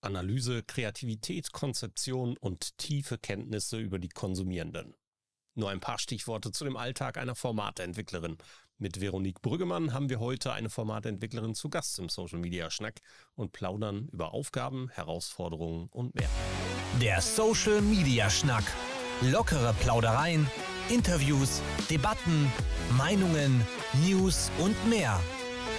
Analyse, Kreativität, Konzeption und tiefe Kenntnisse über die Konsumierenden. Nur ein paar Stichworte zu dem Alltag einer Formatentwicklerin. Mit Veronique Brüggemann haben wir heute eine Formatentwicklerin zu Gast im Social Media Schnack und plaudern über Aufgaben, Herausforderungen und mehr. Der Social Media Schnack. Lockere Plaudereien, Interviews, Debatten, Meinungen, News und mehr.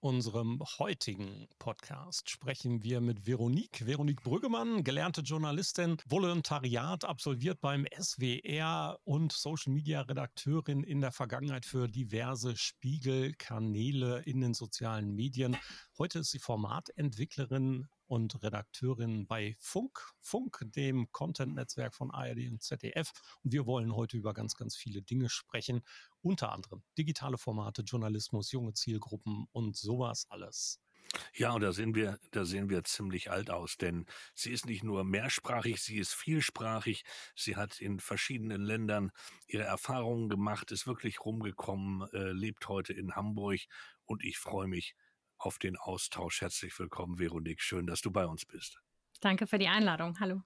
unserem heutigen Podcast sprechen wir mit Veronique. Veronique Brüggemann, gelernte Journalistin, Volontariat absolviert beim SWR und Social Media Redakteurin in der Vergangenheit für diverse Spiegelkanäle in den sozialen Medien. Heute ist sie Formatentwicklerin und Redakteurin bei Funk, Funk, dem Content-Netzwerk von ARD und ZDF. Und wir wollen heute über ganz, ganz viele Dinge sprechen, unter anderem digitale Formate, Journalismus, junge Zielgruppen und sowas alles. Ja, und da sehen wir, da sehen wir ziemlich alt aus, denn sie ist nicht nur mehrsprachig, sie ist vielsprachig. Sie hat in verschiedenen Ländern ihre Erfahrungen gemacht, ist wirklich rumgekommen, äh, lebt heute in Hamburg und ich freue mich, auf den Austausch. Herzlich willkommen, Veronique. Schön, dass du bei uns bist. Danke für die Einladung. Hallo.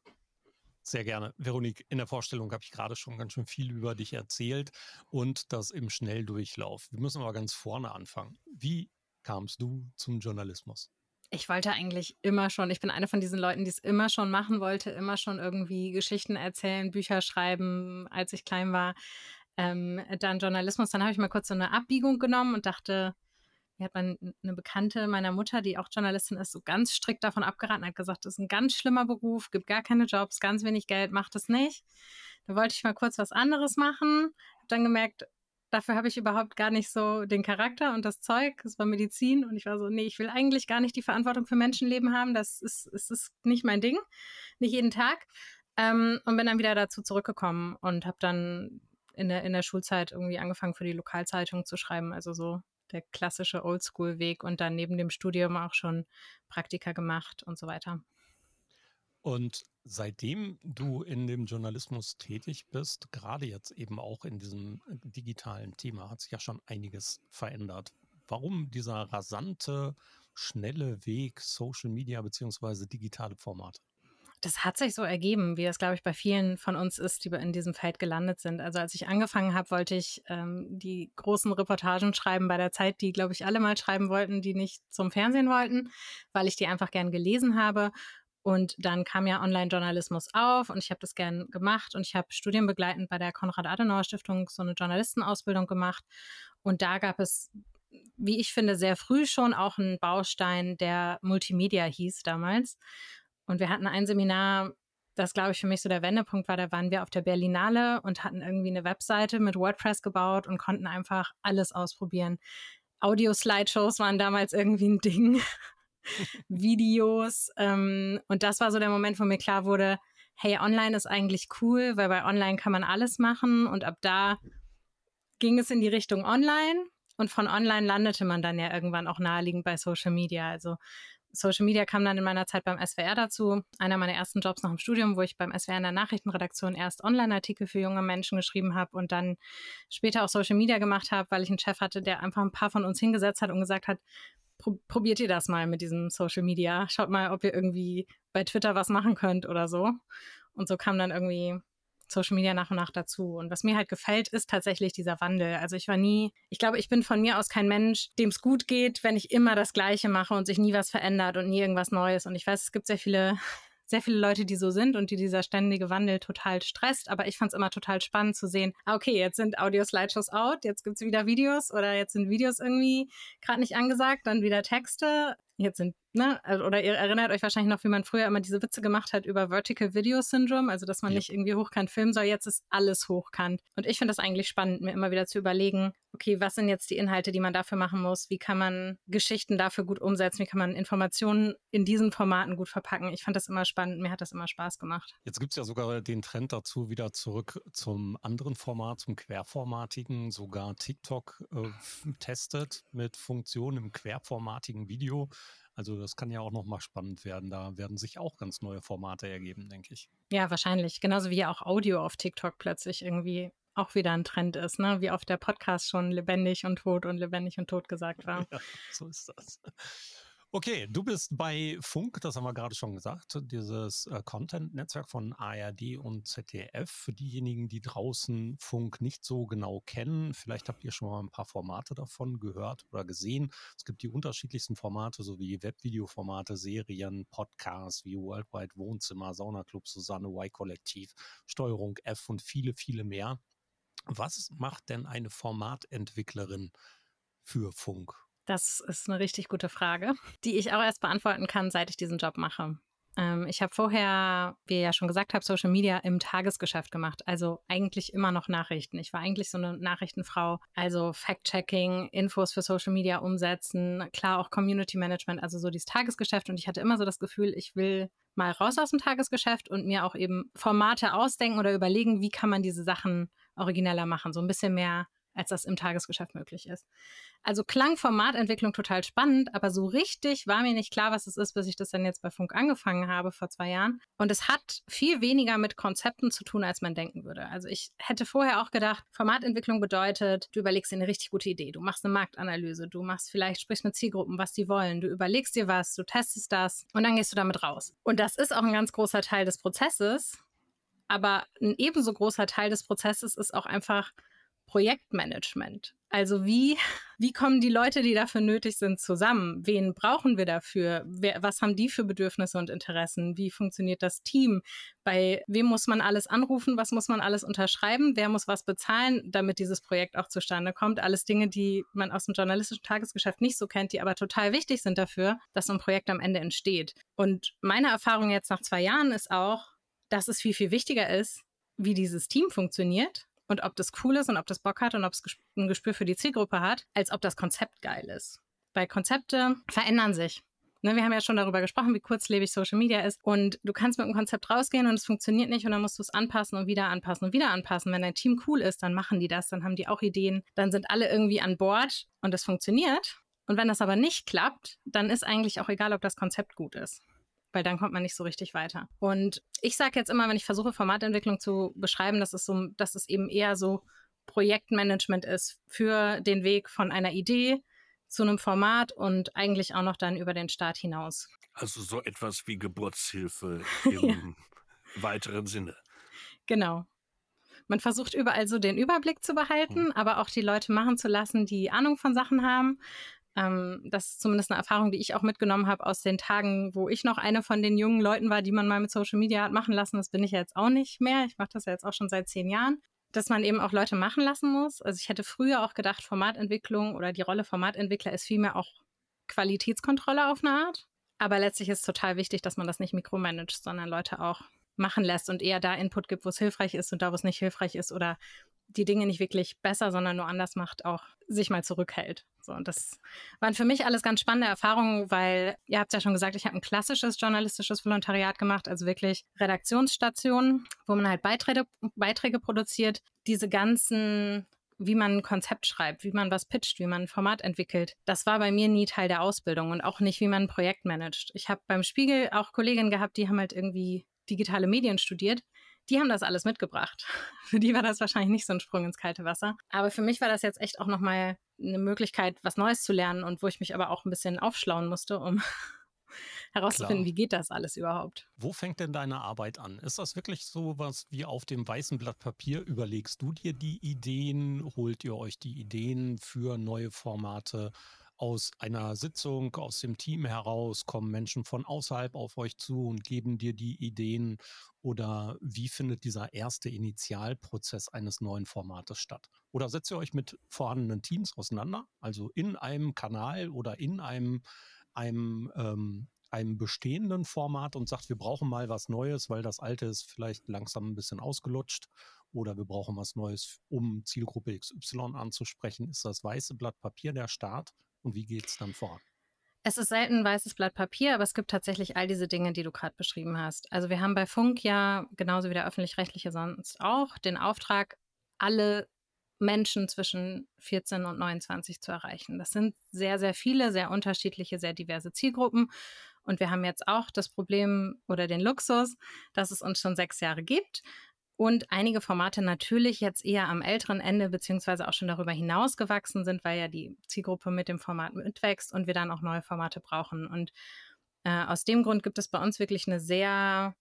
Sehr gerne. Veronique, in der Vorstellung habe ich gerade schon ganz schön viel über dich erzählt und das im Schnelldurchlauf. Wir müssen aber ganz vorne anfangen. Wie kamst du zum Journalismus? Ich wollte eigentlich immer schon, ich bin eine von diesen Leuten, die es immer schon machen wollte, immer schon irgendwie Geschichten erzählen, Bücher schreiben, als ich klein war. Ähm, dann Journalismus, dann habe ich mal kurz so eine Abbiegung genommen und dachte, mir hat man eine Bekannte meiner Mutter, die auch Journalistin ist, so ganz strikt davon abgeraten, hat gesagt, das ist ein ganz schlimmer Beruf, gibt gar keine Jobs, ganz wenig Geld, macht es nicht. Da wollte ich mal kurz was anderes machen, habe dann gemerkt, dafür habe ich überhaupt gar nicht so den Charakter und das Zeug. Es war Medizin und ich war so, nee, ich will eigentlich gar nicht die Verantwortung für Menschenleben haben. Das ist, ist, ist nicht mein Ding, nicht jeden Tag. Ähm, und bin dann wieder dazu zurückgekommen und habe dann in der, in der Schulzeit irgendwie angefangen für die Lokalzeitung zu schreiben. Also so der klassische Oldschool-Weg und dann neben dem Studium auch schon Praktika gemacht und so weiter. Und seitdem du in dem Journalismus tätig bist, gerade jetzt eben auch in diesem äh, digitalen Thema, hat sich ja schon einiges verändert. Warum dieser rasante, schnelle Weg Social Media beziehungsweise digitale Formate? Das hat sich so ergeben, wie es, glaube ich, bei vielen von uns ist, die in diesem Feld gelandet sind. Also als ich angefangen habe, wollte ich ähm, die großen Reportagen schreiben bei der Zeit, die, glaube ich, alle mal schreiben wollten, die nicht zum Fernsehen wollten, weil ich die einfach gern gelesen habe. Und dann kam ja Online-Journalismus auf und ich habe das gern gemacht und ich habe studienbegleitend bei der Konrad-Adenauer-Stiftung so eine Journalistenausbildung gemacht. Und da gab es, wie ich finde, sehr früh schon auch einen Baustein, der Multimedia hieß damals. Und wir hatten ein Seminar, das glaube ich für mich so der Wendepunkt war, da waren wir auf der Berlinale und hatten irgendwie eine Webseite mit WordPress gebaut und konnten einfach alles ausprobieren. Audio-Slideshows waren damals irgendwie ein Ding. Videos. Ähm, und das war so der Moment, wo mir klar wurde, hey, online ist eigentlich cool, weil bei online kann man alles machen. Und ab da ging es in die Richtung online. Und von online landete man dann ja irgendwann auch naheliegend bei Social Media. Also Social Media kam dann in meiner Zeit beim SWR dazu. Einer meiner ersten Jobs nach dem Studium, wo ich beim SWR in der Nachrichtenredaktion erst Online-Artikel für junge Menschen geschrieben habe und dann später auch Social Media gemacht habe, weil ich einen Chef hatte, der einfach ein paar von uns hingesetzt hat und gesagt hat, probiert ihr das mal mit diesem Social Media. Schaut mal, ob ihr irgendwie bei Twitter was machen könnt oder so. Und so kam dann irgendwie Social Media nach und nach dazu. Und was mir halt gefällt, ist tatsächlich dieser Wandel. Also ich war nie, ich glaube, ich bin von mir aus kein Mensch, dem es gut geht, wenn ich immer das Gleiche mache und sich nie was verändert und nie irgendwas Neues. Und ich weiß, es gibt sehr viele sehr viele Leute, die so sind und die dieser ständige Wandel total stresst. Aber ich fand es immer total spannend zu sehen, ah, okay, jetzt sind Audio-Slideshows out, jetzt gibt es wieder Videos oder jetzt sind Videos irgendwie gerade nicht angesagt, dann wieder Texte. jetzt sind, ne, also, oder ihr erinnert euch wahrscheinlich noch, wie man früher immer diese Witze gemacht hat über Vertical Video Syndrome, also dass man ja. nicht irgendwie hochkant filmen soll, jetzt ist alles hochkant. Und ich finde das eigentlich spannend, mir immer wieder zu überlegen, okay, was sind jetzt die Inhalte, die man dafür machen muss? Wie kann man Geschichten dafür gut umsetzen? Wie kann man Informationen in diesen Formaten gut verpacken? Ich fand das immer spannend, mir hat das immer Spaß gemacht. Jetzt gibt es ja sogar den Trend dazu, wieder zurück zum anderen Format, zum querformatigen, sogar TikTok äh, testet mit Funktionen im querformatigen Video. Also das kann ja auch nochmal spannend werden. Da werden sich auch ganz neue Formate ergeben, denke ich. Ja, wahrscheinlich. Genauso wie ja auch Audio auf TikTok plötzlich irgendwie auch wieder ein Trend ist, ne? wie oft der Podcast schon lebendig und tot und lebendig und tot gesagt war. Ja, so ist das. Okay, du bist bei Funk, das haben wir gerade schon gesagt, dieses äh, Content-Netzwerk von ARD und ZDF. Für diejenigen, die draußen Funk nicht so genau kennen, vielleicht habt ihr schon mal ein paar Formate davon gehört oder gesehen. Es gibt die unterschiedlichsten Formate, so wie Webvideoformate, Serien, Podcasts wie Worldwide Wohnzimmer, Saunaclub, Susanne Y-Kollektiv, Steuerung F und viele, viele mehr. Was macht denn eine Formatentwicklerin für Funk? Das ist eine richtig gute Frage, die ich auch erst beantworten kann, seit ich diesen Job mache. Ähm, ich habe vorher, wie ihr ja schon gesagt habt, Social Media im Tagesgeschäft gemacht. Also eigentlich immer noch Nachrichten. Ich war eigentlich so eine Nachrichtenfrau. Also Fact-Checking, Infos für Social Media umsetzen, klar auch Community Management, also so dieses Tagesgeschäft. Und ich hatte immer so das Gefühl, ich will mal raus aus dem Tagesgeschäft und mir auch eben Formate ausdenken oder überlegen, wie kann man diese Sachen origineller machen. So ein bisschen mehr als das im Tagesgeschäft möglich ist. Also klang Formatentwicklung total spannend, aber so richtig war mir nicht klar, was es ist, bis ich das dann jetzt bei Funk angefangen habe vor zwei Jahren. Und es hat viel weniger mit Konzepten zu tun, als man denken würde. Also ich hätte vorher auch gedacht, Formatentwicklung bedeutet, du überlegst dir eine richtig gute Idee, du machst eine Marktanalyse, du machst vielleicht, sprichst mit Zielgruppen, was die wollen, du überlegst dir was, du testest das und dann gehst du damit raus. Und das ist auch ein ganz großer Teil des Prozesses. Aber ein ebenso großer Teil des Prozesses ist auch einfach Projektmanagement. Also wie, wie kommen die Leute, die dafür nötig sind, zusammen? Wen brauchen wir dafür? Wer, was haben die für Bedürfnisse und Interessen? Wie funktioniert das Team? Bei wem muss man alles anrufen? Was muss man alles unterschreiben? Wer muss was bezahlen, damit dieses Projekt auch zustande kommt? Alles Dinge, die man aus dem journalistischen Tagesgeschäft nicht so kennt, die aber total wichtig sind dafür, dass so ein Projekt am Ende entsteht. Und meine Erfahrung jetzt nach zwei Jahren ist auch, dass es viel, viel wichtiger ist, wie dieses Team funktioniert und ob das cool ist und ob das Bock hat und ob es ein Gespür für die Zielgruppe hat, als ob das Konzept geil ist. Weil Konzepte verändern sich. Ne, wir haben ja schon darüber gesprochen, wie kurzlebig Social Media ist. Und du kannst mit einem Konzept rausgehen und es funktioniert nicht und dann musst du es anpassen und wieder anpassen und wieder anpassen. Wenn dein Team cool ist, dann machen die das, dann haben die auch Ideen, dann sind alle irgendwie an Bord und es funktioniert. Und wenn das aber nicht klappt, dann ist eigentlich auch egal, ob das Konzept gut ist weil dann kommt man nicht so richtig weiter. Und ich sage jetzt immer, wenn ich versuche, Formatentwicklung zu beschreiben, dass es, so, dass es eben eher so Projektmanagement ist für den Weg von einer Idee zu einem Format und eigentlich auch noch dann über den Start hinaus. Also so etwas wie Geburtshilfe im ja. weiteren Sinne. Genau. Man versucht überall so den Überblick zu behalten, hm. aber auch die Leute machen zu lassen, die Ahnung von Sachen haben ähm, das ist zumindest eine Erfahrung, die ich auch mitgenommen habe aus den Tagen, wo ich noch eine von den jungen Leuten war, die man mal mit Social Media hat machen lassen. Das bin ich ja jetzt auch nicht mehr. Ich mache das ja jetzt auch schon seit zehn Jahren. Dass man eben auch Leute machen lassen muss. Also ich hätte früher auch gedacht, Formatentwicklung oder die Rolle Formatentwickler ist vielmehr auch Qualitätskontrolle auf eine Art. Aber letztlich ist es total wichtig, dass man das nicht mikromanagt, sondern Leute auch machen lässt und eher da Input gibt, wo es hilfreich ist und da, wo es nicht hilfreich ist oder die Dinge nicht wirklich besser, sondern nur anders macht, auch sich mal zurückhält. So, und das waren für mich alles ganz spannende Erfahrungen, weil ihr habt ja schon gesagt, ich habe ein klassisches journalistisches Volontariat gemacht, also wirklich Redaktionsstationen, wo man halt Beiträge, Beiträge produziert. Diese ganzen wie man ein Konzept schreibt, wie man was pitcht, wie man ein Format entwickelt. Das war bei mir nie Teil der Ausbildung und auch nicht, wie man ein Projekt managt. Ich habe beim Spiegel auch Kolleginnen gehabt, die haben halt irgendwie digitale Medien studiert die haben das alles mitgebracht. Für die war das wahrscheinlich nicht so ein Sprung ins kalte Wasser. Aber für mich war das jetzt echt auch nochmal eine Möglichkeit, was Neues zu lernen und wo ich mich aber auch ein bisschen aufschlauen musste, um herauszufinden, Klar. wie geht das alles überhaupt. Wo fängt denn deine Arbeit an? Ist das wirklich so was wie auf dem weißen Blatt Papier? Überlegst du dir die Ideen? Holt ihr euch die Ideen für neue Formate? Aus einer Sitzung, aus dem Team heraus, kommen Menschen von außerhalb auf euch zu und geben dir die Ideen? Oder wie findet dieser erste Initialprozess eines neuen Formates statt? Oder setzt ihr euch mit vorhandenen Teams auseinander, also in einem Kanal oder in einem einem, ähm, einem bestehenden Format und sagt, wir brauchen mal was Neues, weil das alte ist vielleicht langsam ein bisschen ausgelutscht oder wir brauchen was Neues, um Zielgruppe XY anzusprechen, ist das weiße Blatt Papier der Start und wie geht es dann voran? Es ist selten ein weißes Blatt Papier, aber es gibt tatsächlich all diese Dinge, die du gerade beschrieben hast. Also wir haben bei Funk ja, genauso wie der öffentlich-rechtliche sonst auch, den Auftrag, alle Menschen zwischen 14 und 29 zu erreichen. Das sind sehr, sehr viele, sehr unterschiedliche, sehr diverse Zielgruppen. Und wir haben jetzt auch das Problem oder den Luxus, dass es uns schon sechs Jahre gibt und einige Formate natürlich jetzt eher am älteren Ende beziehungsweise auch schon darüber hinaus gewachsen sind, weil ja die Zielgruppe mit dem Format mitwächst und wir dann auch neue Formate brauchen. Und äh, aus dem Grund gibt es bei uns wirklich eine sehr,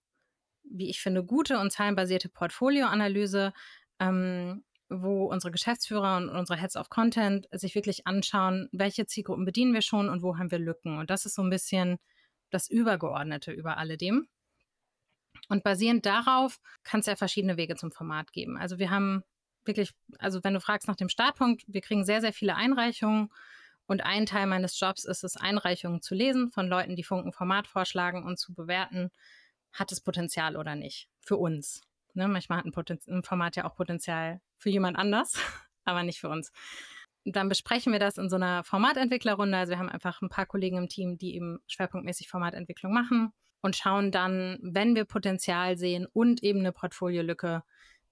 wie ich finde, gute und zahlenbasierte Portfolioanalyse, ähm, wo unsere Geschäftsführer und unsere Heads of Content sich wirklich anschauen, welche Zielgruppen bedienen wir schon und wo haben wir Lücken. Und das ist so ein bisschen das Übergeordnete über alledem. Und basierend darauf kann es ja verschiedene Wege zum Format geben. Also wir haben wirklich, also wenn du fragst nach dem Startpunkt, wir kriegen sehr, sehr viele Einreichungen. Und ein Teil meines Jobs ist es, Einreichungen zu lesen von Leuten, die Funken Format vorschlagen und zu bewerten, hat es Potenzial oder nicht für uns. Ne? Manchmal hat ein, ein Format ja auch Potenzial für jemand anders, aber nicht für uns. Dann besprechen wir das in so einer Formatentwicklerrunde. Also wir haben einfach ein paar Kollegen im Team, die eben schwerpunktmäßig Formatentwicklung machen und schauen dann, wenn wir Potenzial sehen und eben eine Portfoliolücke,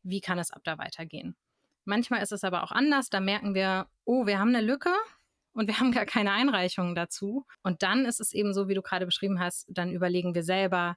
wie kann es ab da weitergehen. Manchmal ist es aber auch anders, da merken wir, oh, wir haben eine Lücke und wir haben gar keine Einreichungen dazu. Und dann ist es eben so, wie du gerade beschrieben hast, dann überlegen wir selber,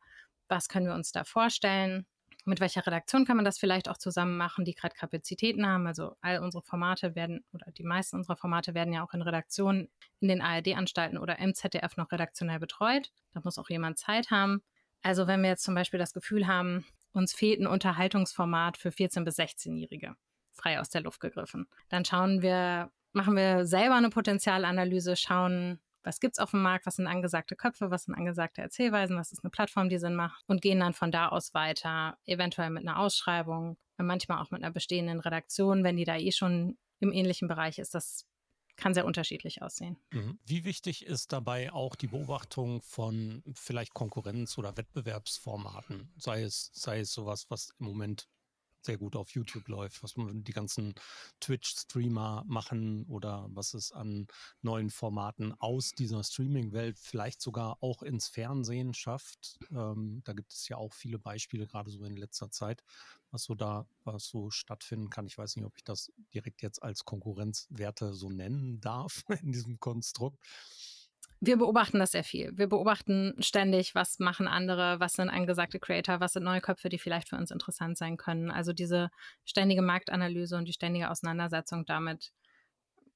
was können wir uns da vorstellen, mit welcher Redaktion kann man das vielleicht auch zusammen machen, die gerade Kapazitäten haben. Also all unsere Formate werden oder die meisten unserer Formate werden ja auch in Redaktionen in den ARD-Anstalten oder im ZDF noch redaktionell betreut. Da muss auch jemand Zeit haben. Also wenn wir jetzt zum Beispiel das Gefühl haben, uns fehlt ein Unterhaltungsformat für 14- bis 16-Jährige, frei aus der Luft gegriffen, dann schauen wir, machen wir selber eine Potenzialanalyse, schauen, was gibt es auf dem Markt, was sind angesagte Köpfe, was sind angesagte Erzählweisen, was ist eine Plattform, die Sinn macht und gehen dann von da aus weiter, eventuell mit einer Ausschreibung, manchmal auch mit einer bestehenden Redaktion, wenn die da eh schon im ähnlichen Bereich ist. Das kann sehr unterschiedlich aussehen. Mhm. Wie wichtig ist dabei auch die Beobachtung von vielleicht Konkurrenz- oder Wettbewerbsformaten? Sei es, sei es sowas, was im Moment sehr gut auf YouTube läuft, was die ganzen Twitch-Streamer machen oder was es an neuen Formaten aus dieser Streaming-Welt vielleicht sogar auch ins Fernsehen schafft. Ähm, da gibt es ja auch viele Beispiele, gerade so in letzter Zeit, was so da, was so stattfinden kann. Ich weiß nicht, ob ich das direkt jetzt als Konkurrenzwerte so nennen darf in diesem Konstrukt wir beobachten das sehr viel. Wir beobachten ständig, was machen andere, was sind angesagte Creator, was sind neue Köpfe, die vielleicht für uns interessant sein können. Also diese ständige Marktanalyse und die ständige Auseinandersetzung damit,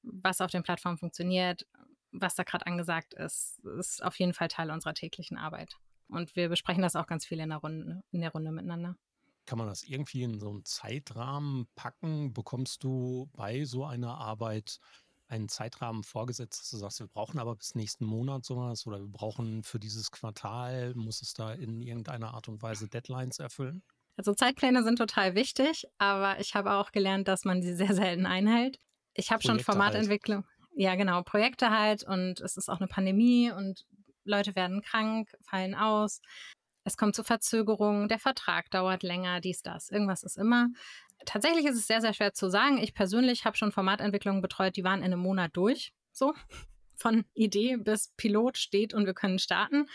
was auf den Plattformen funktioniert, was da gerade angesagt ist, ist auf jeden Fall Teil unserer täglichen Arbeit. Und wir besprechen das auch ganz viel in der Runde, in der Runde miteinander. Kann man das irgendwie in so einen Zeitrahmen packen? Bekommst du bei so einer Arbeit einen Zeitrahmen vorgesetzt, dass du sagst, wir brauchen aber bis nächsten Monat sowas oder wir brauchen für dieses Quartal, muss es da in irgendeiner Art und Weise Deadlines erfüllen? Also Zeitpläne sind total wichtig, aber ich habe auch gelernt, dass man sie sehr selten einhält. Ich habe schon Formatentwicklung. Halt. Ja, genau, Projekte halt und es ist auch eine Pandemie und Leute werden krank, fallen aus. Es kommt zu Verzögerungen, der Vertrag dauert länger, dies, das. Irgendwas ist immer tatsächlich ist es sehr, sehr schwer zu sagen. Ich persönlich habe schon Formatentwicklungen betreut, die waren in einem Monat durch. So, von Idee bis Pilot steht und wir können starten.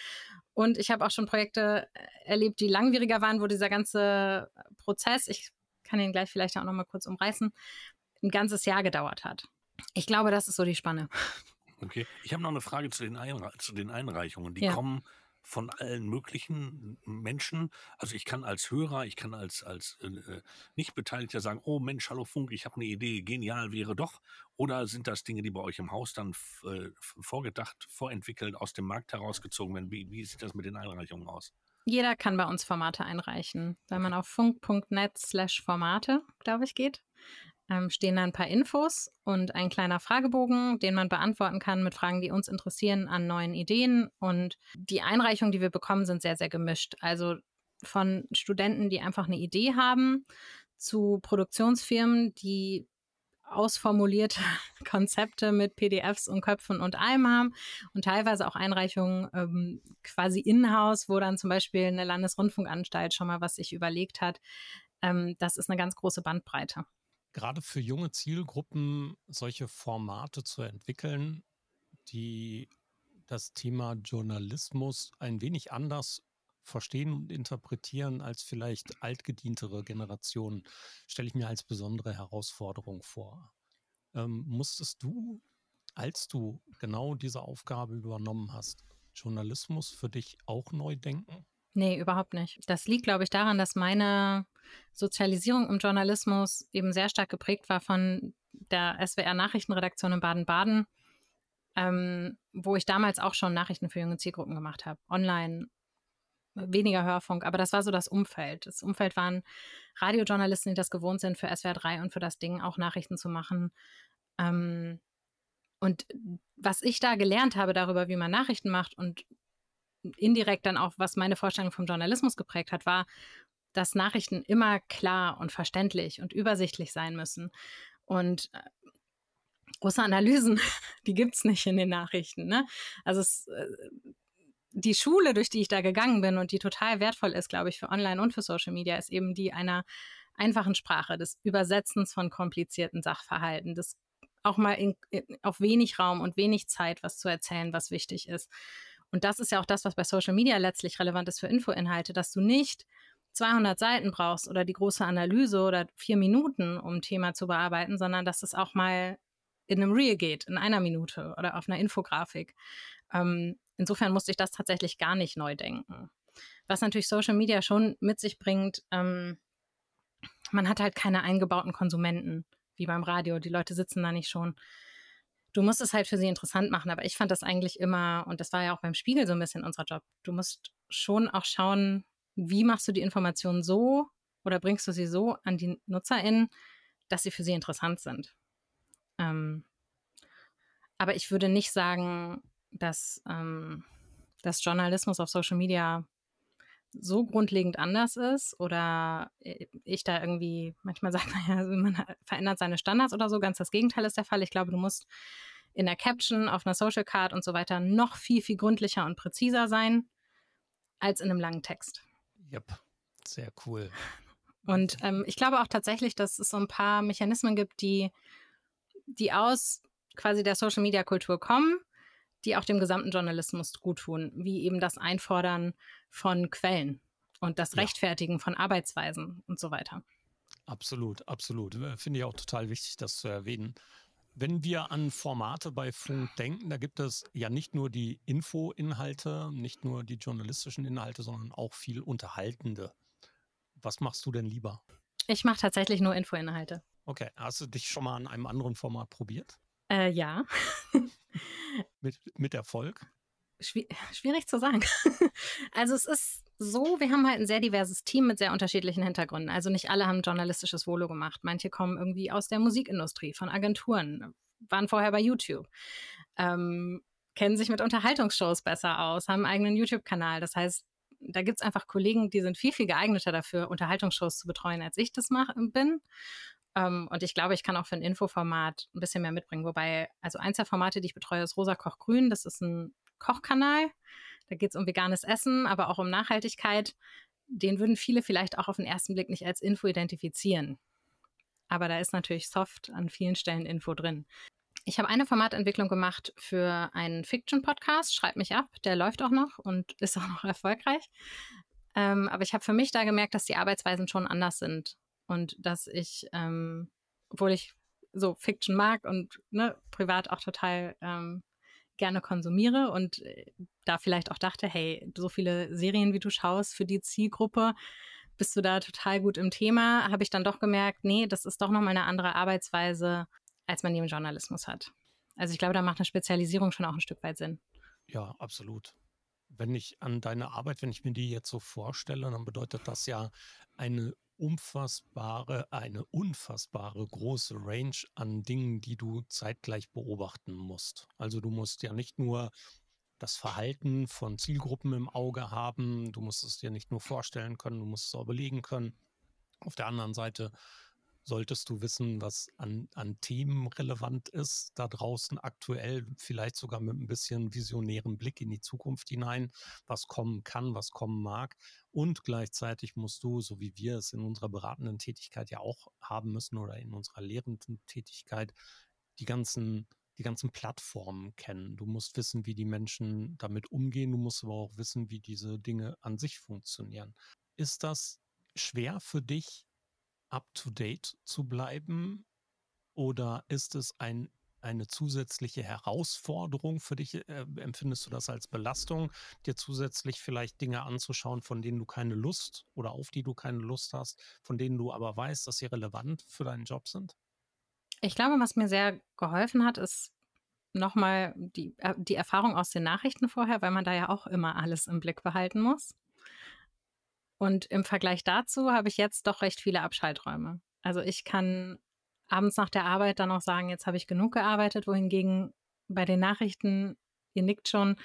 Und ich habe auch schon Projekte äh, erlebt, die langwieriger waren, wo dieser ganze Prozess, ich kann ihn gleich vielleicht auch noch mal kurz umreißen, ein ganzes Jahr gedauert hat. Ich glaube, das ist so die Spanne. Okay, ich habe noch eine Frage zu den, Einre zu den Einreichungen. Die ja. kommen von allen möglichen Menschen. Also ich kann als Hörer, ich kann als, als äh, äh Nicht-Beteiligter sagen, oh Mensch, hallo Funk, ich habe eine Idee, genial wäre doch. Oder sind das Dinge, die bei euch im Haus dann äh, vorgedacht, vorentwickelt, aus dem Markt herausgezogen werden? Wie, wie sieht das mit den Einreichungen aus? Jeder kann bei uns Formate einreichen. Wenn man auf funk.net slash Formate, glaube ich, geht, ähm, stehen da ein paar Infos und ein kleiner Fragebogen, den man beantworten kann mit Fragen, die uns interessieren an neuen Ideen. Und die Einreichungen, die wir bekommen, sind sehr, sehr gemischt. Also von Studenten, die einfach eine Idee haben, zu Produktionsfirmen, die ausformulierte Konzepte mit PDFs und Köpfen und allem haben und teilweise auch Einreichungen ähm, quasi in-house, wo dann zum Beispiel eine Landesrundfunkanstalt schon mal was sich überlegt hat. Ähm, das ist eine ganz große Bandbreite. Gerade für junge Zielgruppen solche Formate zu entwickeln, die das Thema Journalismus ein wenig anders verstehen und interpretieren als vielleicht altgedientere Generationen, stelle ich mir als besondere Herausforderung vor. Ähm, musstest du, als du genau diese Aufgabe übernommen hast, Journalismus für dich auch neu denken? Nee, überhaupt nicht. Das liegt, glaube ich, daran, dass meine Sozialisierung im Journalismus eben sehr stark geprägt war von der SWR-Nachrichtenredaktion in Baden-Baden, ähm, wo ich damals auch schon Nachrichten für junge Zielgruppen gemacht habe. Online, weniger Hörfunk, aber das war so das Umfeld. Das Umfeld waren Radiojournalisten, die das gewohnt sind, für SWR 3 und für das Ding auch Nachrichten zu machen. Ähm, und was ich da gelernt habe darüber, wie man Nachrichten macht und indirekt dann auch, was meine Vorstellung vom Journalismus geprägt hat, war, dass Nachrichten immer klar und verständlich und übersichtlich sein müssen. Und äh, große Analysen, die gibt es nicht in den Nachrichten. Ne? Also es, äh, die Schule, durch die ich da gegangen bin und die total wertvoll ist, glaube ich, für Online und für Social Media, ist eben die einer einfachen Sprache, des Übersetzens von komplizierten Sachverhalten, des auch mal in, in, auf wenig Raum und wenig Zeit was zu erzählen, was wichtig ist. Und das ist ja auch das, was bei Social Media letztlich relevant ist für Infoinhalte, dass du nicht 200 Seiten brauchst oder die große Analyse oder vier Minuten, um ein Thema zu bearbeiten, sondern dass es auch mal in einem Reel geht, in einer Minute oder auf einer Infografik. Ähm, insofern musste ich das tatsächlich gar nicht neu denken. Was natürlich Social Media schon mit sich bringt, ähm, man hat halt keine eingebauten Konsumenten wie beim Radio. Die Leute sitzen da nicht schon du musst es halt für sie interessant machen. Aber ich fand das eigentlich immer, und das war ja auch beim Spiegel so ein bisschen unser Job, du musst schon auch schauen, wie machst du die Informationen so oder bringst du sie so an die NutzerInnen, dass sie für sie interessant sind. Ähm, aber ich würde nicht sagen, dass, ähm, dass Journalismus auf Social Media so grundlegend anders ist oder ich da irgendwie, manchmal sagt man ja, man verändert seine Standards oder so, ganz das Gegenteil ist der Fall. Ich glaube, du musst in der Caption, auf einer Social Card und so weiter noch viel, viel gründlicher und präziser sein als in einem langen Text. Yep, sehr cool. Und ähm, ich glaube auch tatsächlich, dass es so ein paar Mechanismen gibt, die, die aus quasi der Social Media Kultur kommen, die auch dem gesamten Journalismus gut tun, wie eben das Einfordern von Quellen und das Rechtfertigen ja. von Arbeitsweisen und so weiter. Absolut, absolut. Finde ich auch total wichtig, das zu erwähnen. Wenn wir an Formate bei Funk denken, da gibt es ja nicht nur die Info-Inhalte, nicht nur die journalistischen Inhalte, sondern auch viel unterhaltende. Was machst du denn lieber? Ich mache tatsächlich nur Info-Inhalte. Okay, hast du dich schon mal an einem anderen Format probiert? Äh, ja. mit, mit Erfolg? schwierig zu sagen. also es ist so, wir haben halt ein sehr diverses Team mit sehr unterschiedlichen Hintergründen. Also nicht alle haben journalistisches Volo gemacht. Manche kommen irgendwie aus der Musikindustrie, von Agenturen, waren vorher bei YouTube, ähm, kennen sich mit Unterhaltungsshows besser aus, haben einen eigenen YouTube-Kanal. Das heißt, da gibt es einfach Kollegen, die sind viel, viel geeigneter dafür, Unterhaltungsshows zu betreuen, als ich das mach, bin. Um, ähm, und ich glaube, ich kann auch für ein Infoformat ein bisschen mehr mitbringen. Wobei, also eins der Formate, die ich betreue, ist Rosa Koch Grün. Das ist ein Kochkanal. Da geht es um veganes Essen, aber auch um Nachhaltigkeit. Den würden viele vielleicht auch auf den ersten Blick nicht als Info identifizieren. Aber da ist natürlich soft an vielen Stellen Info drin. Ich habe eine Formatentwicklung gemacht für einen Fiction-Podcast. Schreibt mich ab, der läuft auch noch und ist auch noch erfolgreich. Ähm, aber ich habe für mich da gemerkt, dass die Arbeitsweisen schon anders sind und dass ich, ähm, obwohl ich so Fiction mag und ne, privat auch total ähm, gerne konsumiere und äh, da vielleicht auch dachte, hey, so viele Serien, wie du schaust für die Zielgruppe, bist du da total gut im Thema, habe ich dann doch gemerkt, nee, das ist doch nochmal eine andere Arbeitsweise, als man die im Journalismus hat. Also ich glaube, da macht eine Spezialisierung schon auch ein Stück weit Sinn. Ja, absolut. Wenn ich an deine Arbeit, wenn ich mir die jetzt so vorstelle, dann bedeutet das ja eine unfassbare, eine unfassbare große Range an Dingen, die du zeitgleich beobachten musst. Also du musst ja nicht nur das Verhalten von Zielgruppen im Auge haben, du musst es dir nicht nur vorstellen können, du musst es auch belegen können. Auf der anderen Seite solltest du wissen, was an, an Themen relevant ist, da draußen aktuell, vielleicht sogar mit ein bisschen visionären Blick in die Zukunft hinein, was kommen kann, was kommen mag. Und gleichzeitig musst du, so wie wir es in unserer beratenden Tätigkeit ja auch haben müssen oder in unserer lehrenden Tätigkeit, die ganzen die ganzen Plattformen kennen. Du musst wissen, wie die Menschen damit umgehen. Du musst aber auch wissen, wie diese Dinge an sich funktionieren. Ist das schwer für dich, up-to-date zu bleiben? Oder ist es ein, eine zusätzliche Herausforderung für dich? Äh, empfindest du das als Belastung, dir zusätzlich vielleicht Dinge anzuschauen, von denen du keine Lust oder auf die du keine Lust hast, von denen du aber weißt, dass sie relevant für deinen Job sind? Ich glaube, was mir sehr geholfen hat, ist nochmal die, äh, die Erfahrung aus den Nachrichten vorher, weil man da ja auch immer alles im Blick behalten muss. Und im Vergleich dazu habe ich jetzt doch recht viele Abschalträume. Also ich kann abends nach der Arbeit dann auch sagen, jetzt habe ich genug gearbeitet, wohingegen bei den Nachrichten, ihr nickt schon,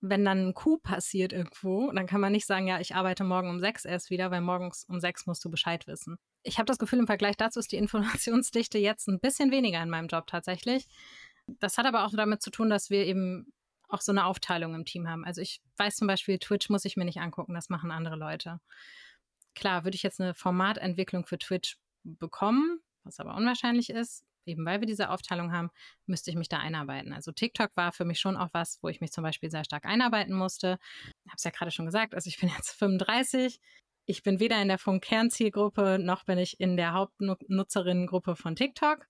wenn dann ein Coup passiert irgendwo, dann kann man nicht sagen, ja, ich arbeite morgen um sechs erst wieder, weil morgens um sechs musst du Bescheid wissen. Ich habe das Gefühl, im Vergleich dazu ist die Informationsdichte jetzt ein bisschen weniger in meinem Job tatsächlich. Das hat aber auch damit zu tun, dass wir eben auch so eine Aufteilung im Team haben. Also ich weiß zum Beispiel, Twitch muss ich mir nicht angucken, das machen andere Leute. Klar, würde ich jetzt eine Formatentwicklung für Twitch bekommen, was aber unwahrscheinlich ist, eben weil wir diese Aufteilung haben, müsste ich mich da einarbeiten. Also TikTok war für mich schon auch was, wo ich mich zum Beispiel sehr stark einarbeiten musste. Ich habe es ja gerade schon gesagt, also ich bin jetzt 35. Ich bin weder in der Funk-Kernzielgruppe noch bin ich in der Hauptnutzerinnengruppe von TikTok.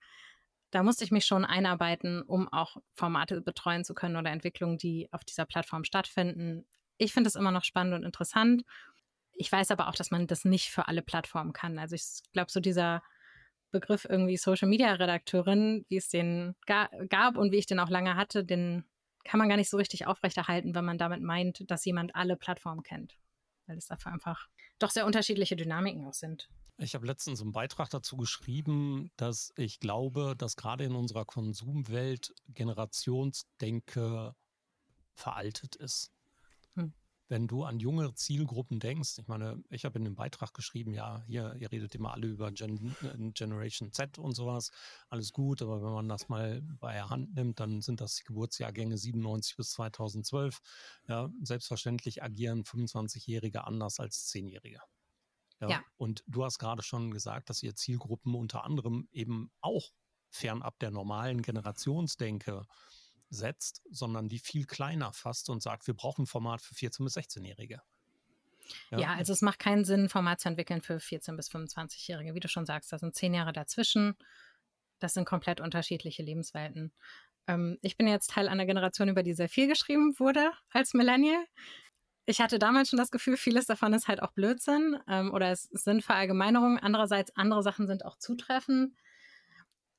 Da musste ich mich schon einarbeiten, um auch Formate betreuen zu können oder Entwicklungen, die auf dieser Plattform stattfinden. Ich finde es immer noch spannend und interessant. Ich weiß aber auch, dass man das nicht für alle Plattformen kann. Also ich glaube, so dieser Begriff irgendwie Social Media Redakteurin, wie es den ga gab und wie ich den auch lange hatte, den kann man gar nicht so richtig aufrechterhalten, wenn man damit meint, dass jemand alle Plattformen kennt. Weil es dafür einfach doch sehr unterschiedliche Dynamiken auch sind. Ich habe letztens einen Beitrag dazu geschrieben, dass ich glaube, dass gerade in unserer Konsumwelt Generationsdenke veraltet ist wenn du an junge Zielgruppen denkst, ich meine, ich habe in dem Beitrag geschrieben, ja, hier, ihr redet immer alle über Gen äh, Generation Z und sowas, alles gut, aber wenn man das mal bei der Hand nimmt, dann sind das die Geburtsjahrgänge 97 bis 2012. Ja, selbstverständlich agieren 25-Jährige anders als 10-Jährige. Ja, ja. Und du hast gerade schon gesagt, dass ihr Zielgruppen unter anderem eben auch fernab der normalen Generationsdenke setzt, sondern die viel kleiner fasst und sagt, wir brauchen ein Format für 14- bis 16-Jährige. Ja. ja. also es macht keinen Sinn, ein Format zu entwickeln für 14- bis 25-Jährige. Wie du schon sagst, da sind zehn Jahre dazwischen. Das sind komplett unterschiedliche Lebenswelten. Ähm, ich bin jetzt Teil einer Generation, über die sehr viel geschrieben wurde als Millennial. Ich hatte damals schon das Gefühl, vieles davon ist halt auch Blödsinn ähm, oder es sind Verallgemeinerungen. Andererseits, andere Sachen sind auch zutreffend.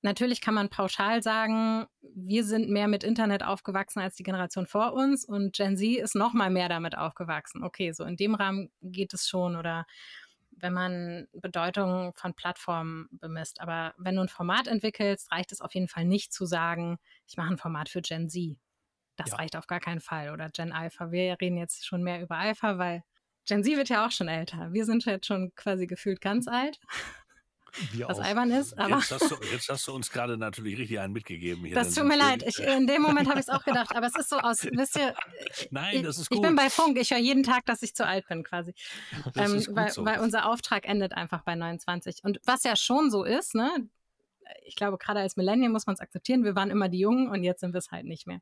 Natürlich kann man pauschal sagen, wir sind mehr mit Internet aufgewachsen als die Generation vor uns und Gen Z ist noch mal mehr damit aufgewachsen. Okay, so in dem Rahmen geht es schon oder wenn man Bedeutung von Plattformen bemisst. Aber wenn du ein Format entwickelst, reicht es auf jeden Fall nicht zu sagen, ich mache ein Format für Gen Z. Das ja. reicht auf gar keinen Fall. Oder Gen Alpha. Wir reden jetzt schon mehr über Alpha, weil Gen Z wird ja auch schon älter. Wir sind jetzt schon quasi gefühlt ganz alt. Wir was auch. albern ist. Jetzt, hast du, jetzt hast du uns gerade natürlich richtig einen mitgegeben. Hier das tut mir leid. Ich, in dem Moment habe ich es auch gedacht. Aber es ist so aus, wisst ihr, Nein, das ist gut. Ich bin bei Funk. Ich höre jeden Tag, dass ich zu alt bin quasi. Ähm, weil, so. weil unser Auftrag endet einfach bei 29. Und was ja schon so ist, ne? Ich glaube, gerade als Millennium muss man es akzeptieren. Wir waren immer die Jungen und jetzt sind wir es halt nicht mehr.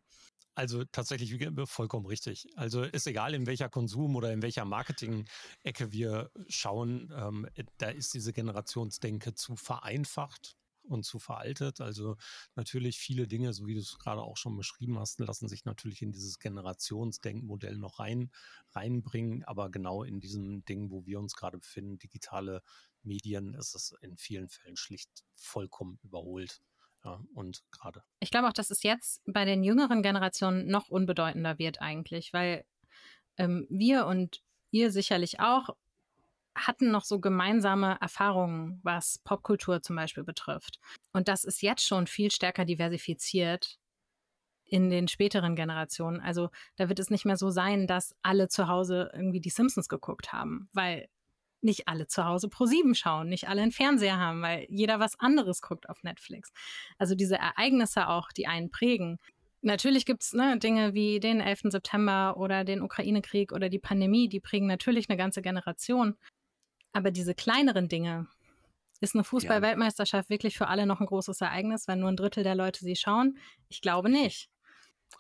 Also tatsächlich vollkommen richtig. Also ist egal, in welcher Konsum- oder in welcher Marketing-Ecke wir schauen, ähm, da ist diese Generationsdenke zu vereinfacht und zu veraltet. Also natürlich viele Dinge, so wie du es gerade auch schon beschrieben hast, lassen sich natürlich in dieses Generationsdenkmodell noch rein, reinbringen. Aber genau in diesem Ding, wo wir uns gerade befinden, digitale Medien, ist es in vielen Fällen schlicht vollkommen überholt. Und gerade. Ich glaube auch, dass es jetzt bei den jüngeren Generationen noch unbedeutender wird eigentlich, weil ähm, wir und ihr sicherlich auch hatten noch so gemeinsame Erfahrungen, was Popkultur zum Beispiel betrifft. Und das ist jetzt schon viel stärker diversifiziert in den späteren Generationen. Also da wird es nicht mehr so sein, dass alle zu Hause irgendwie die Simpsons geguckt haben, weil nicht alle zu Hause pro sieben schauen, nicht alle einen Fernseher haben, weil jeder was anderes guckt auf Netflix. Also diese Ereignisse auch, die einen prägen. Natürlich gibt es ne, Dinge wie den 11. September oder den Ukraine-Krieg oder die Pandemie, die prägen natürlich eine ganze Generation. Aber diese kleineren Dinge, ist eine Fußball-Weltmeisterschaft wirklich für alle noch ein großes Ereignis, wenn nur ein Drittel der Leute sie schauen? Ich glaube nicht.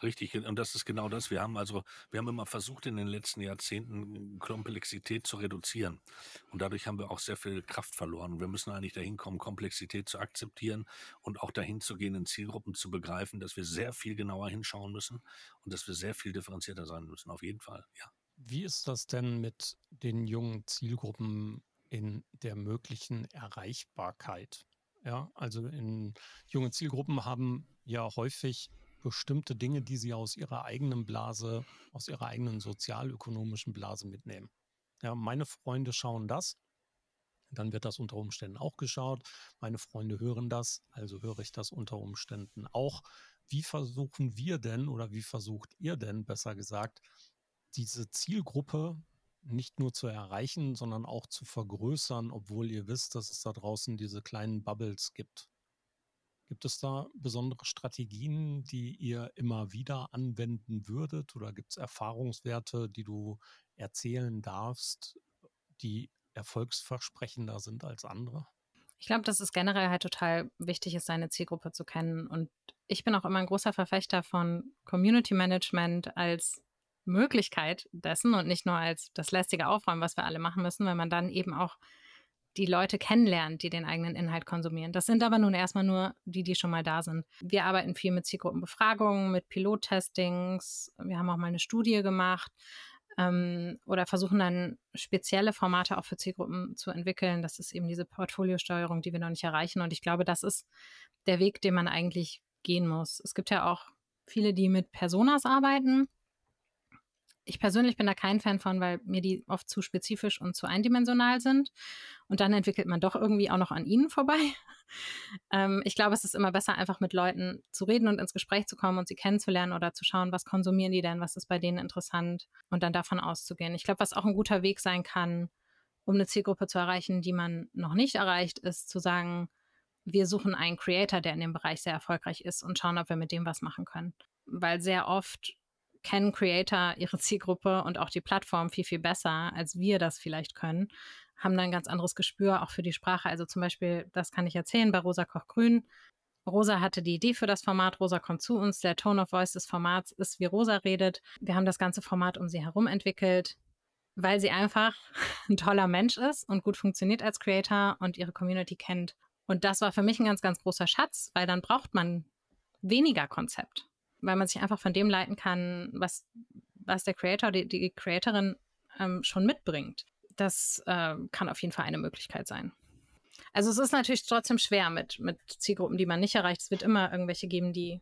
Richtig, und das ist genau das. Wir haben also, wir haben immer versucht, in den letzten Jahrzehnten Komplexität zu reduzieren. Und dadurch haben wir auch sehr viel Kraft verloren. Wir müssen eigentlich dahin kommen, Komplexität zu akzeptieren und auch dahin zu gehen, in Zielgruppen zu begreifen, dass wir sehr viel genauer hinschauen müssen und dass wir sehr viel differenzierter sein müssen. Auf jeden Fall, ja. Wie ist das denn mit den jungen Zielgruppen in der möglichen Erreichbarkeit? Ja, also in junge Zielgruppen haben ja häufig bestimmte Dinge, die sie aus ihrer eigenen Blase, aus ihrer eigenen sozialökonomischen Blase mitnehmen. Ja, meine Freunde schauen das, dann wird das unter Umständen auch geschaut. Meine Freunde hören das, also höre ich das unter Umständen auch. Wie versuchen wir denn oder wie versucht ihr denn, besser gesagt, diese Zielgruppe nicht nur zu erreichen, sondern auch zu vergrößern, obwohl ihr wisst, dass es da draußen diese kleinen Bubbles gibt? Gibt es da besondere Strategien, die ihr immer wieder anwenden würdet oder gibt es Erfahrungswerte, die du erzählen darfst, die erfolgsversprechender sind als andere? Ich glaube, dass es generell halt total wichtig ist, seine Zielgruppe zu kennen. Und ich bin auch immer ein großer Verfechter von Community Management als Möglichkeit dessen und nicht nur als das lästige Aufräumen, was wir alle machen müssen, weil man dann eben auch die Leute kennenlernt, die den eigenen Inhalt konsumieren. Das sind aber nun erstmal nur die, die schon mal da sind. Wir arbeiten viel mit Zielgruppenbefragungen, mit Pilottestings. Wir haben auch mal eine Studie gemacht ähm, oder versuchen dann spezielle Formate auch für Zielgruppen zu entwickeln. Das ist eben diese Portfoliosteuerung, die wir noch nicht erreichen. Und ich glaube, das ist der Weg, den man eigentlich gehen muss. Es gibt ja auch viele, die mit Personas arbeiten ich persönlich bin da kein Fan von, weil mir die oft zu spezifisch und zu eindimensional sind. Und dann entwickelt man doch irgendwie auch noch an ihnen vorbei. ähm, ich glaube, es ist immer besser, einfach mit Leuten zu reden und ins Gespräch zu kommen und sie kennenzulernen oder zu schauen, was konsumieren die denn, was ist bei denen interessant und dann davon auszugehen. Ich glaube, was auch ein guter Weg sein kann, um eine Zielgruppe zu erreichen, die man noch nicht erreicht, ist zu sagen, wir suchen einen Creator, der in dem Bereich sehr erfolgreich ist und schauen, ob wir mit dem was machen können. Weil sehr oft kennen Creator ihre Zielgruppe und auch die Plattform viel, viel besser, als wir das vielleicht können, haben dann ein ganz anderes Gespür auch für die Sprache. Also zum Beispiel, das kann ich erzählen, bei Rosa Koch Grün. Rosa hatte die Idee für das Format. Rosa kommt zu uns. Der Tone of Voice des Formats ist, wie Rosa redet. Wir haben das ganze Format um sie herum entwickelt, weil sie einfach ein toller Mensch ist und gut funktioniert als Creator und ihre Community kennt. Und das war für mich ein ganz, ganz großer Schatz, weil dann braucht man weniger Konzept weil man sich einfach von dem leiten kann, was, was der Creator, die, die Creatorin ähm, schon mitbringt. Das äh, kann auf jeden Fall eine Möglichkeit sein. Also es ist natürlich trotzdem schwer mit, mit Zielgruppen, die man nicht erreicht. Es wird immer irgendwelche geben, die,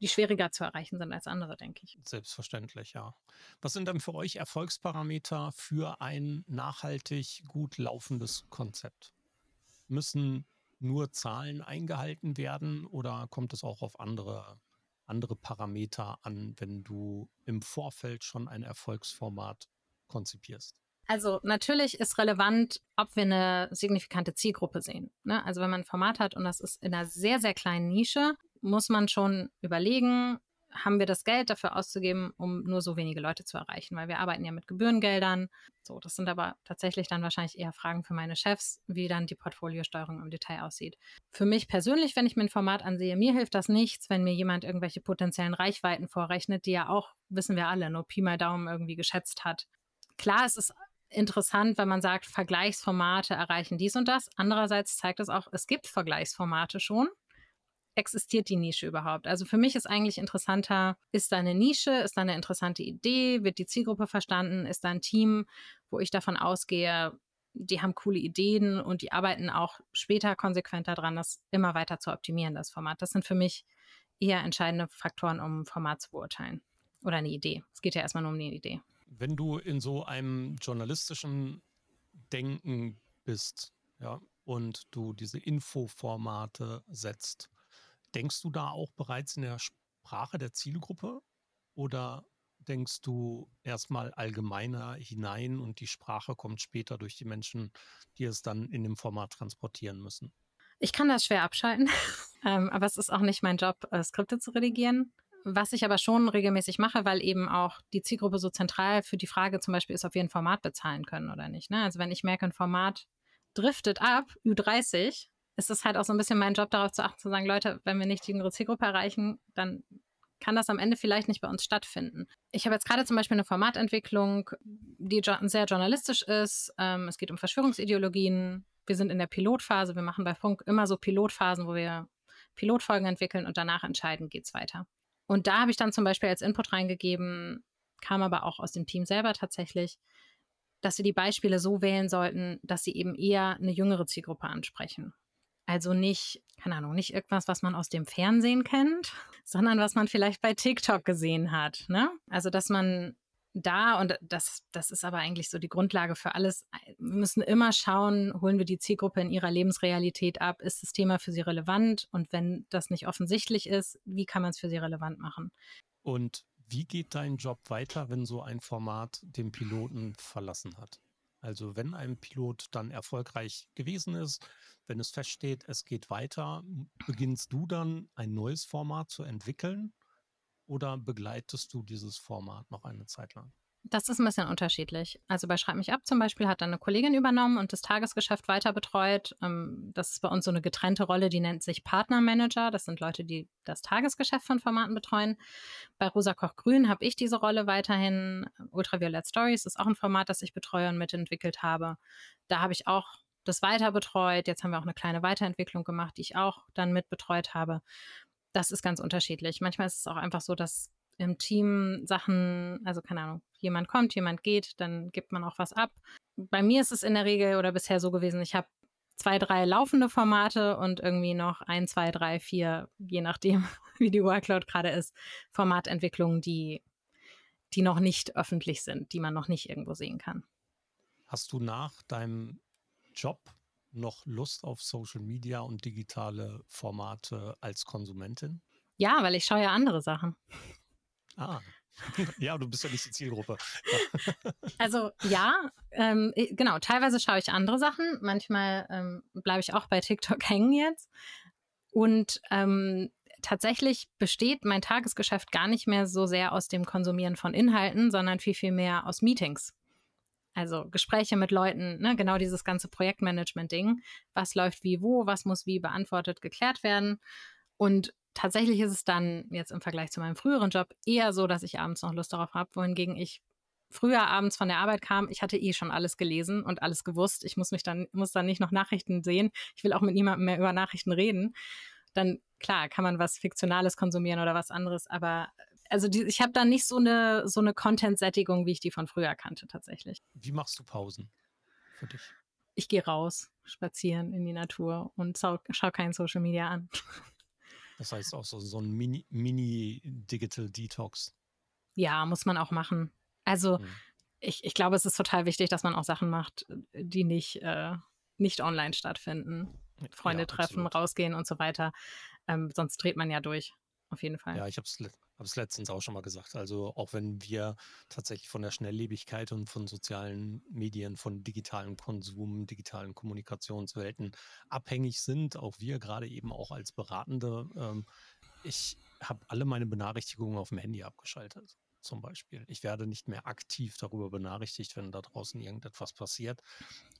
die schwieriger zu erreichen sind als andere, denke ich. Selbstverständlich, ja. Was sind denn für euch Erfolgsparameter für ein nachhaltig gut laufendes Konzept? Müssen nur Zahlen eingehalten werden oder kommt es auch auf andere andere Parameter an, wenn du im Vorfeld schon ein Erfolgsformat konzipierst? Also natürlich ist relevant, ob wir eine signifikante Zielgruppe sehen. Ne? Also wenn man ein Format hat und das ist in einer sehr, sehr kleinen Nische, muss man schon überlegen, haben wir das Geld dafür auszugeben, um nur so wenige Leute zu erreichen, weil wir arbeiten ja mit Gebührengeldern. So, das sind aber tatsächlich dann wahrscheinlich eher Fragen für meine Chefs, wie dann die Portfoliosteuerung im Detail aussieht. Für mich persönlich, wenn ich mir ein Format ansehe, mir hilft das nichts, wenn mir jemand irgendwelche potenziellen Reichweiten vorrechnet, die ja auch, wissen wir alle, nur Pi mal Daumen irgendwie geschätzt hat. Klar, es ist interessant, wenn man sagt, Vergleichsformate erreichen dies und das. Andererseits zeigt es auch, es gibt Vergleichsformate schon existiert die Nische überhaupt? Also für mich ist eigentlich interessanter, ist da eine Nische, ist da eine interessante Idee, wird die Zielgruppe verstanden, ist da ein Team, wo ich davon ausgehe, die haben coole Ideen und die arbeiten auch später konsequent daran, das immer weiter zu optimieren, das Format. Das sind für mich eher entscheidende Faktoren, um ein Format zu beurteilen. Oder eine Idee. Es geht ja erstmal nur um eine Idee. Wenn du in so einem journalistischen Denken bist, ja, und du diese Infoformate setzt, Denkst du da auch bereits in der Sprache der Zielgruppe oder denkst du erstmal allgemeiner hinein und die Sprache kommt später durch die Menschen, die es dann in dem Format transportieren müssen? Ich kann das schwer abschalten, ähm, aber es ist auch nicht mein Job, äh, Skripte zu redigieren. Was ich aber schon regelmäßig mache, weil eben auch die Zielgruppe so zentral für die Frage zum Beispiel ist, ob wir ein Format bezahlen können oder nicht. Ne? Also wenn ich merke, ein Format driftet ab, Ü30, ist es halt auch so ein bisschen mein Job, darauf zu achten, zu sagen, Leute, wenn wir nicht die jüngere Zielgruppe erreichen, dann kann das am Ende vielleicht nicht bei uns stattfinden. Ich habe jetzt gerade zum Beispiel eine Formatentwicklung, die sehr journalistisch ist. Ähm, es geht um Verschwörungsideologien. Wir sind in der Pilotphase. Wir machen bei Funk immer so Pilotphasen, wo wir Pilotfolgen entwickeln und danach entscheiden, geht es weiter. Und da habe ich dann zum Beispiel als Input reingegeben, kam aber auch aus dem Team selber tatsächlich, dass wir die Beispiele so wählen sollten, dass sie eben eher eine jüngere Zielgruppe ansprechen. Also nicht, keine Ahnung, nicht irgendwas, was man aus dem Fernsehen kennt, sondern was man vielleicht bei TikTok gesehen hat. Ne? Also, dass man da, und das, das ist aber eigentlich so die Grundlage für alles, wir müssen immer schauen, holen wir die Zielgruppe in ihrer Lebensrealität ab, ist das Thema für sie relevant und wenn das nicht offensichtlich ist, wie kann man es für sie relevant machen? Und wie geht dein Job weiter, wenn so ein Format den Piloten verlassen hat? Also wenn ein Pilot dann erfolgreich gewesen ist, wenn es feststeht, es geht weiter, beginnst du dann ein neues Format zu entwickeln oder begleitest du dieses Format noch eine Zeit lang? Das ist ein bisschen unterschiedlich. Also bei Schreib mich ab zum Beispiel hat dann eine Kollegin übernommen und das Tagesgeschäft weiter betreut. Ähm, das ist bei uns so eine getrennte Rolle, die nennt sich Partnermanager. Das sind Leute, die das Tagesgeschäft von Formaten betreuen. Bei Rosa Koch Grün habe ich diese Rolle weiterhin. Ultraviolet Stories ist auch ein Format, das ich betreue und mitentwickelt habe. Da habe ich auch das weiter betreut. Jetzt haben wir auch eine kleine Weiterentwicklung gemacht, die ich auch dann mitbetreut habe das ist ganz unterschiedlich. Manchmal ist es auch einfach so, dass im Team Sachen, also keine Ahnung, jemand kommt, jemand geht, dann gibt man auch was ab. Bei mir ist es in der Regel oder bisher so gewesen, ich habe zwei, drei laufende Formate und irgendwie noch ein, zwei, drei, vier, je nachdem, wie die Workload gerade ist, Formatentwicklungen, die, die noch nicht öffentlich sind, die man noch nicht irgendwo sehen kann. Hast du nach deinem Job noch Lust auf Social Media und digitale Formate als Konsumentin? Ja, weil ich schaue ja andere Sachen. Ah. Ja, du bist ja nicht die Zielgruppe. also ja, ähm, genau, teilweise schaue ich andere Sachen. Manchmal ähm, bleibe ich auch bei TikTok hängen jetzt. Und ähm, tatsächlich besteht mein Tagesgeschäft gar nicht mehr so sehr aus dem Konsumieren von Inhalten, sondern viel, viel mehr aus Meetings. Also Gespräche mit Leuten, ne, genau dieses ganze Projektmanagement-Ding. Was läuft wie wo, was muss wie beantwortet, geklärt werden. Und tatsächlich ist es dann jetzt im Vergleich zu meinem früheren Job eher so, dass ich abends noch Lust darauf habe, wohingegen ich früher abends von der Arbeit kam, ich hatte eh schon alles gelesen und alles gewusst. Ich muss mich dann, muss dann nicht noch Nachrichten sehen. Ich will auch mit niemandem mehr über Nachrichten reden. Dann, klar, kann man was Fiktionales konsumieren oder was anderes, aber also die, ich habe da nicht so eine, so eine Content-Sättigung, wie ich die von früher kannte, tatsächlich. Wie machst du Pausen für dich? Ich gehe raus, spazieren in die Natur und schau, schau kein Social Media an. Das heißt auch so, so ein Mini-Digital Mini Detox. Ja, muss man auch machen. Also hm. ich, ich glaube, es ist total wichtig, dass man auch Sachen macht, die nicht, äh, nicht online stattfinden. Freunde ja, treffen, rausgehen und so weiter. Ähm, sonst dreht man ja durch. Auf jeden Fall. Ja, ich habe es habe es letztens auch schon mal gesagt. Also auch wenn wir tatsächlich von der Schnelllebigkeit und von sozialen Medien, von digitalem Konsum, digitalen Kommunikationswelten abhängig sind, auch wir gerade eben auch als Beratende, ähm, ich habe alle meine Benachrichtigungen auf dem Handy abgeschaltet zum Beispiel. Ich werde nicht mehr aktiv darüber benachrichtigt, wenn da draußen irgendetwas passiert.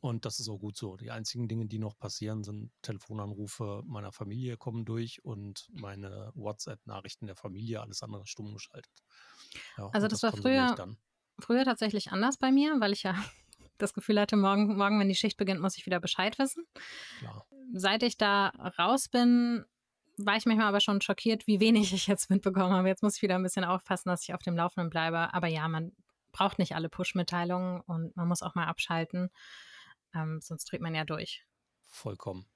Und das ist auch gut so. Die einzigen Dinge, die noch passieren, sind Telefonanrufe meiner Familie kommen durch und meine WhatsApp-Nachrichten der Familie, alles andere stumm geschaltet. Ja, also das, das war früher, früher tatsächlich anders bei mir, weil ich ja das Gefühl hatte, morgen, morgen, wenn die Schicht beginnt, muss ich wieder Bescheid wissen. Klar. Seit ich da raus bin, war ich manchmal aber schon schockiert, wie wenig ich jetzt mitbekommen habe. Jetzt muss ich wieder ein bisschen aufpassen, dass ich auf dem Laufenden bleibe. Aber ja, man braucht nicht alle Push-Mitteilungen und man muss auch mal abschalten. Ähm, sonst dreht man ja durch. Vollkommen.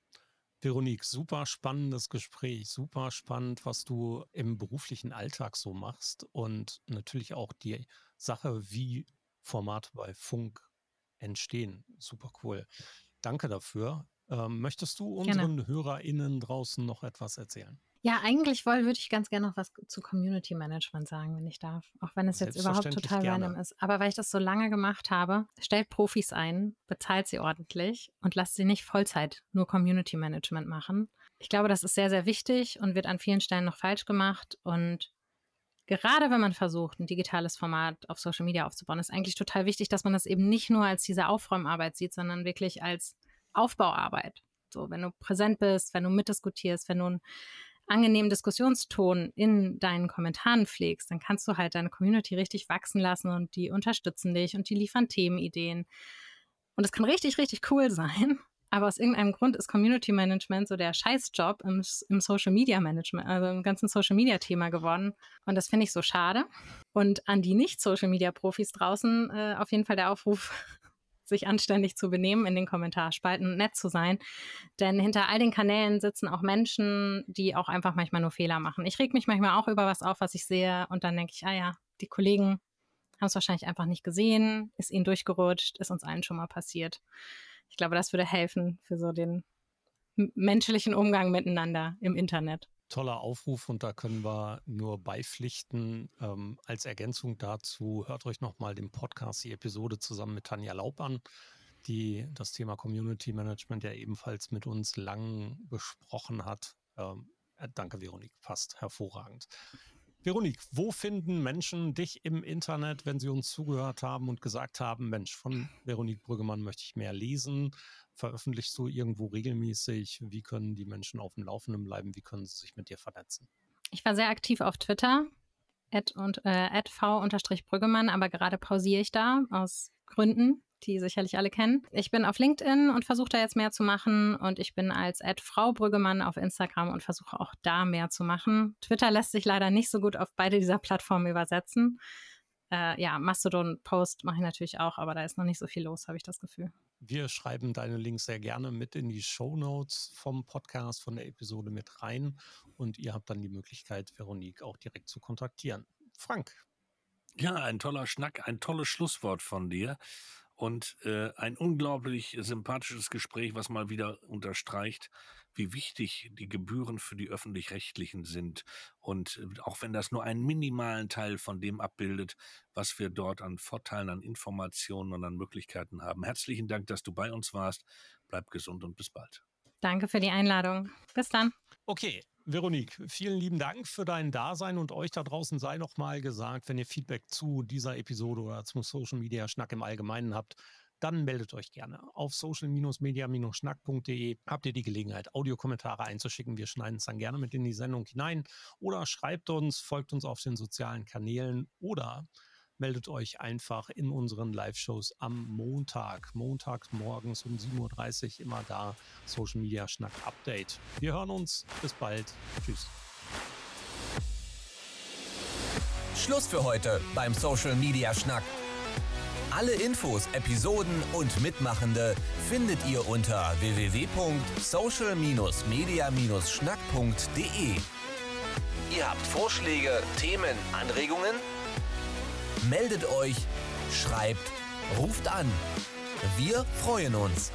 Veronique, super spannendes Gespräch, super spannend, was du im beruflichen Alltag so machst und natürlich auch die Sache, wie Formate bei Funk entstehen. Super cool. Danke dafür. Ähm, möchtest du unseren Gerne. HörerInnen draußen noch etwas erzählen? Ja, eigentlich würde ich ganz gerne noch was zu Community Management sagen, wenn ich darf. Auch wenn es jetzt überhaupt total gerne. random ist. Aber weil ich das so lange gemacht habe, stellt Profis ein, bezahlt sie ordentlich und lasst sie nicht Vollzeit nur Community Management machen. Ich glaube, das ist sehr, sehr wichtig und wird an vielen Stellen noch falsch gemacht. Und gerade wenn man versucht, ein digitales Format auf Social Media aufzubauen, ist eigentlich total wichtig, dass man das eben nicht nur als diese Aufräumarbeit sieht, sondern wirklich als Aufbauarbeit. So, wenn du präsent bist, wenn du mitdiskutierst, wenn du ein angenehmen Diskussionston in deinen Kommentaren pflegst, dann kannst du halt deine Community richtig wachsen lassen und die unterstützen dich und die liefern Themenideen. Und es kann richtig, richtig cool sein. Aber aus irgendeinem Grund ist Community Management so der Scheißjob im, im Social Media Management, also im ganzen Social Media Thema geworden. Und das finde ich so schade. Und an die Nicht-Social Media Profis draußen äh, auf jeden Fall der Aufruf, sich anständig zu benehmen in den Kommentarspalten und nett zu sein. Denn hinter all den Kanälen sitzen auch Menschen, die auch einfach manchmal nur Fehler machen. Ich reg mich manchmal auch über was auf, was ich sehe und dann denke ich, ah ja, die Kollegen haben es wahrscheinlich einfach nicht gesehen, ist ihnen durchgerutscht, ist uns allen schon mal passiert. Ich glaube, das würde helfen für so den menschlichen Umgang miteinander im Internet toller Aufruf und da können wir nur beipflichten. Ähm, als Ergänzung dazu hört euch nochmal den Podcast, die Episode zusammen mit Tanja Laub an, die das Thema Community Management ja ebenfalls mit uns lang besprochen hat. Ähm, äh, danke, Veronik, passt hervorragend. Veronik, wo finden Menschen dich im Internet, wenn sie uns zugehört haben und gesagt haben, Mensch, von Veronik Brüggemann möchte ich mehr lesen? Veröffentlichst du irgendwo regelmäßig? Wie können die Menschen auf dem Laufenden bleiben? Wie können sie sich mit dir vernetzen? Ich war sehr aktiv auf Twitter, und äh, v-brüggemann, aber gerade pausiere ich da aus Gründen, die sicherlich alle kennen. Ich bin auf LinkedIn und versuche da jetzt mehr zu machen und ich bin als Frau Brüggemann auf Instagram und versuche auch da mehr zu machen. Twitter lässt sich leider nicht so gut auf beide dieser Plattformen übersetzen. Äh, ja, Mastodon-Post mache ich natürlich auch, aber da ist noch nicht so viel los, habe ich das Gefühl. Wir schreiben deine Links sehr gerne mit in die Show Notes vom Podcast, von der Episode mit rein. Und ihr habt dann die Möglichkeit, Veronique auch direkt zu kontaktieren. Frank. Ja, ein toller Schnack, ein tolles Schlusswort von dir und äh, ein unglaublich sympathisches Gespräch, was mal wieder unterstreicht, wie wichtig die Gebühren für die öffentlich-rechtlichen sind. Und äh, auch wenn das nur einen minimalen Teil von dem abbildet, was wir dort an Vorteilen, an Informationen und an Möglichkeiten haben. Herzlichen Dank, dass du bei uns warst. Bleib gesund und bis bald. Danke für die Einladung. Bis dann. Okay, Veronique, vielen lieben Dank für dein Dasein und euch da draußen sei nochmal gesagt, wenn ihr Feedback zu dieser Episode oder zum Social Media Schnack im Allgemeinen habt, dann meldet euch gerne. Auf social-media-schnack.de habt ihr die Gelegenheit, Audiokommentare einzuschicken. Wir schneiden es dann gerne mit in die Sendung hinein. Oder schreibt uns, folgt uns auf den sozialen Kanälen oder meldet euch einfach in unseren Live-Shows am Montag. Montags morgens um 7.30 Uhr immer da. Social Media Schnack Update. Wir hören uns. Bis bald. Tschüss. Schluss für heute beim Social Media Schnack. Alle Infos, Episoden und Mitmachende findet ihr unter www.social-media-schnack.de. Ihr habt Vorschläge, Themen, Anregungen? Meldet euch, schreibt, ruft an. Wir freuen uns.